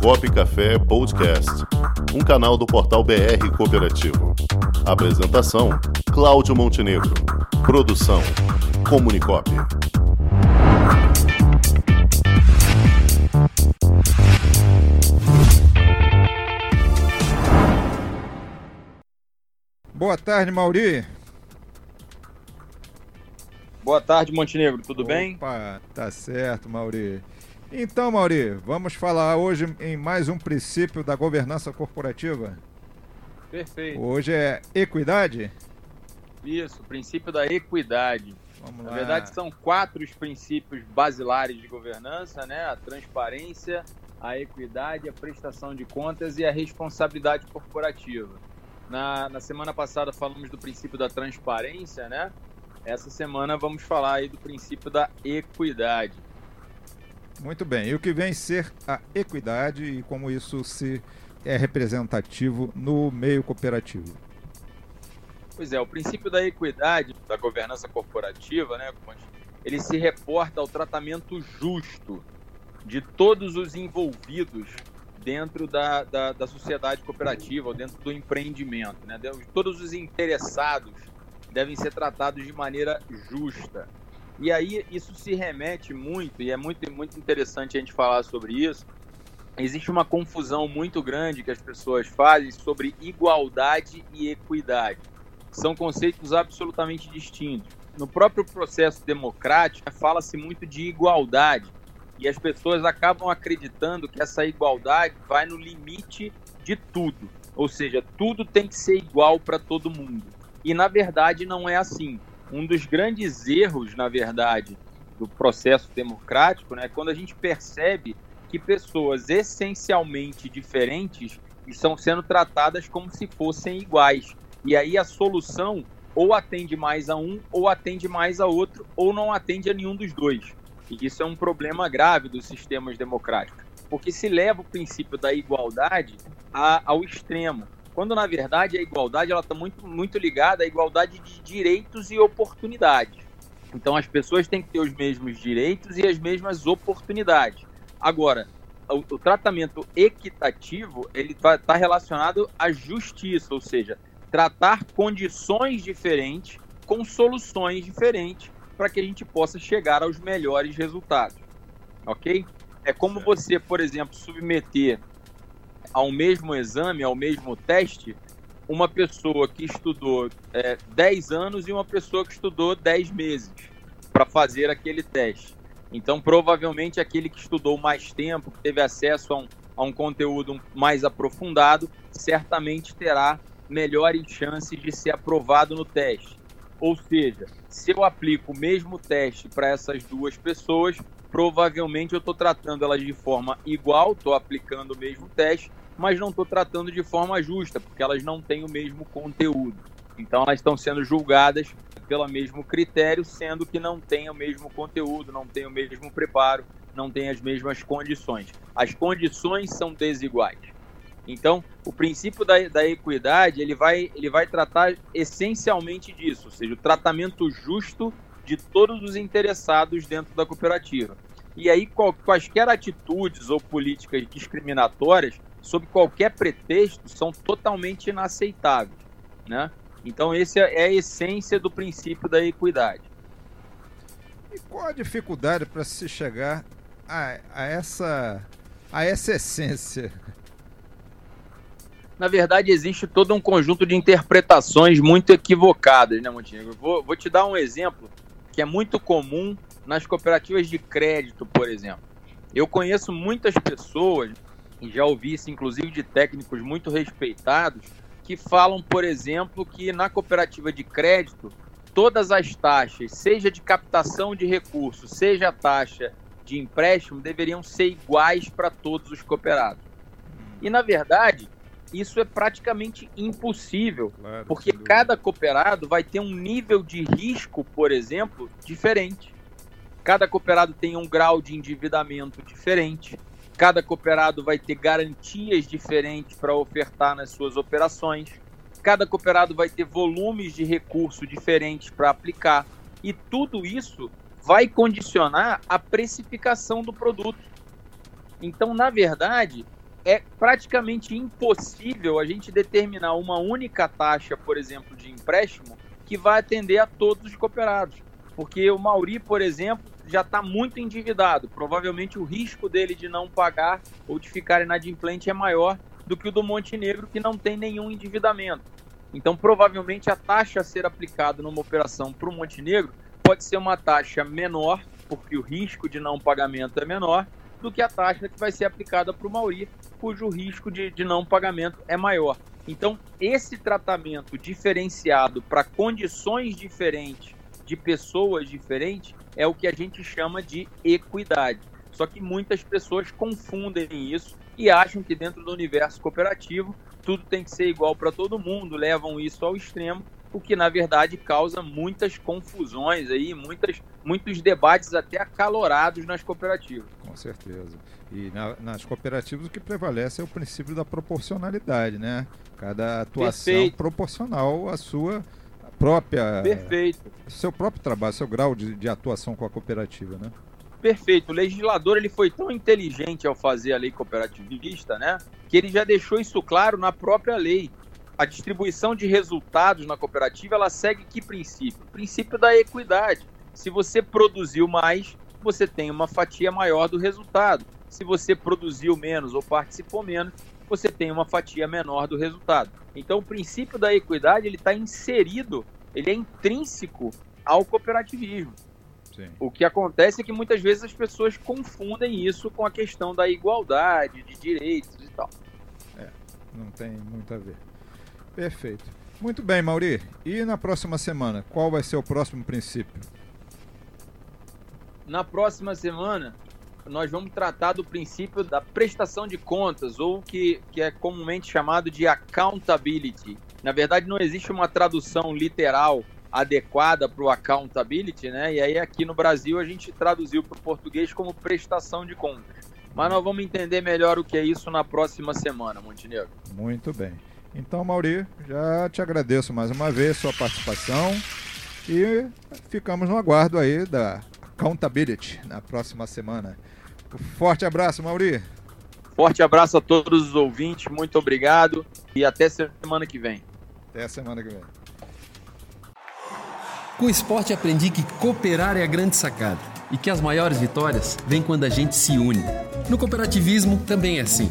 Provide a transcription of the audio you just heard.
Comunicop Café Podcast, um canal do portal BR Cooperativo. Apresentação: Cláudio Montenegro. Produção: Comunicop. Boa tarde, Mauri. Boa tarde, Montenegro. Tudo Opa, bem? Tá certo, Mauri. Então, Mauri, vamos falar hoje em mais um princípio da governança corporativa. Perfeito. Hoje é equidade. Isso, o princípio da equidade. Vamos Na lá. verdade, são quatro os princípios basilares de governança, né? A transparência, a equidade, a prestação de contas e a responsabilidade corporativa. Na, na semana passada falamos do princípio da transparência, né? Essa semana vamos falar aí do princípio da equidade. Muito bem. E o que vem ser a equidade e como isso se é representativo no meio cooperativo. Pois é, o princípio da equidade da governança corporativa, né, ele se reporta ao tratamento justo de todos os envolvidos dentro da, da, da sociedade cooperativa ou dentro do empreendimento. Né? Todos os interessados devem ser tratados de maneira justa. E aí isso se remete muito, e é muito, muito interessante a gente falar sobre isso. Existe uma confusão muito grande que as pessoas fazem sobre igualdade e equidade são conceitos absolutamente distintos. No próprio processo democrático, fala-se muito de igualdade e as pessoas acabam acreditando que essa igualdade vai no limite de tudo, ou seja, tudo tem que ser igual para todo mundo. E na verdade não é assim. Um dos grandes erros, na verdade, do processo democrático, né, é quando a gente percebe que pessoas essencialmente diferentes estão sendo tratadas como se fossem iguais. E aí a solução ou atende mais a um, ou atende mais a outro, ou não atende a nenhum dos dois. E isso é um problema grave dos sistemas democráticos, porque se leva o princípio da igualdade a- ao extremo, quando na verdade a igualdade ela está muito, muito ligada à igualdade de direitos e oportunidades. Então as pessoas têm que ter os mesmos direitos e as mesmas oportunidades. Agora, o, o tratamento equitativo ele está relacionado à justiça, ou seja, tratar condições diferentes com soluções diferentes para que a gente possa chegar aos melhores resultados. Ok? É como você, por exemplo, submeter ao mesmo exame, ao mesmo teste, uma pessoa que estudou é, 10 anos e uma pessoa que estudou 10 meses para fazer aquele teste. Então, provavelmente, aquele que estudou mais tempo, que teve acesso a um, a um conteúdo mais aprofundado, certamente terá melhores chances de ser aprovado no teste. Ou seja, se eu aplico o mesmo teste para essas duas pessoas, provavelmente eu estou tratando elas de forma igual, estou aplicando o mesmo teste, mas não estou tratando de forma justa, porque elas não têm o mesmo conteúdo. Então elas estão sendo julgadas pelo mesmo critério, sendo que não têm o mesmo conteúdo, não têm o mesmo preparo, não têm as mesmas condições. As condições são desiguais. Então, o princípio da, da equidade ele vai, ele vai tratar essencialmente disso, ou seja, o tratamento justo de todos os interessados dentro da cooperativa. E aí, quaisquer atitudes ou políticas discriminatórias, sob qualquer pretexto, são totalmente inaceitáveis. Né? Então, essa é a essência do princípio da equidade. E qual a dificuldade para se chegar a, a essa a essa essência? Na verdade, existe todo um conjunto de interpretações muito equivocadas, né, Montenegro? Vou, vou te dar um exemplo que é muito comum nas cooperativas de crédito, por exemplo. Eu conheço muitas pessoas, e já ouvi isso inclusive de técnicos muito respeitados, que falam, por exemplo, que na cooperativa de crédito, todas as taxas, seja de captação de recursos, seja a taxa de empréstimo, deveriam ser iguais para todos os cooperados. E, na verdade, isso é praticamente impossível, Claro, porque cada cooperado vai ter um nível de risco, por exemplo, diferente. Cada cooperado tem um grau de endividamento diferente. Cada cooperado vai ter garantias diferentes para ofertar nas suas operações. Cada cooperado vai ter volumes de recurso diferentes para aplicar. E tudo isso vai condicionar a precificação do produto. Então, na verdade, é praticamente impossível a gente determinar uma única taxa, por exemplo, de empréstimo que vai atender a todos os cooperados. Porque o Mauri, por exemplo, já está muito endividado. Provavelmente o risco dele de não pagar ou de ficar inadimplente é maior do que o do Montenegro, que não tem nenhum endividamento. Então, provavelmente, a taxa a ser aplicada numa operação para o Montenegro pode ser uma taxa menor, porque o risco de não pagamento é menor, do que a taxa que vai ser aplicada para o Mauri, cujo risco de, de não pagamento é maior. Então, esse tratamento diferenciado para condições diferentes de pessoas diferentes é o que a gente chama de equidade. Só que muitas pessoas confundem isso e acham que dentro do universo cooperativo tudo tem que ser igual para todo mundo, levam isso ao extremo, o que na verdade causa muitas confusões aí, muitas, muitos debates até acalorados nas cooperativas. Com certeza. E na, nas cooperativas o que prevalece é o princípio da proporcionalidade, né? Cada atuação Perfeito. proporcional à sua própria. Perfeito. Seu próprio trabalho, seu grau de, de atuação com a cooperativa, né? Perfeito. O legislador ele foi tão inteligente ao fazer a lei cooperativista, né, que ele já deixou isso claro na própria lei. A distribuição de resultados na cooperativa ela segue que princípio? O princípio da equidade. Se você produziu mais, você tem uma fatia maior do resultado. Se você produziu menos ou participou menos, você tem uma fatia menor do resultado. Então, o princípio da equidade ele está inserido, ele é intrínseco ao cooperativismo. Sim. O que acontece é que muitas vezes as pessoas confundem isso com a questão da igualdade, de direitos e tal. É, não tem muito a ver. Perfeito. Muito bem, Mauri. E na próxima semana, qual vai ser o próximo princípio? Na próxima semana, nós vamos tratar do princípio da prestação de contas, ou que, que é comumente chamado de accountability. Na verdade, não existe uma tradução literal adequada para o accountability, né? E aí aqui no Brasil a gente traduziu para o português como prestação de contas. Mas nós vamos entender melhor o que é isso na próxima semana, Montenegro. Muito bem. Então, Mauri, já te agradeço mais uma vez sua participação e ficamos no aguardo aí da accountability na próxima semana. Um forte abraço, Mauri. Forte abraço a todos os ouvintes, muito obrigado e até semana que vem. Até a semana que vem. Com o esporte aprendi que cooperar é a grande sacada e que as maiores vitórias vêm quando a gente se une. No cooperativismo também é assim.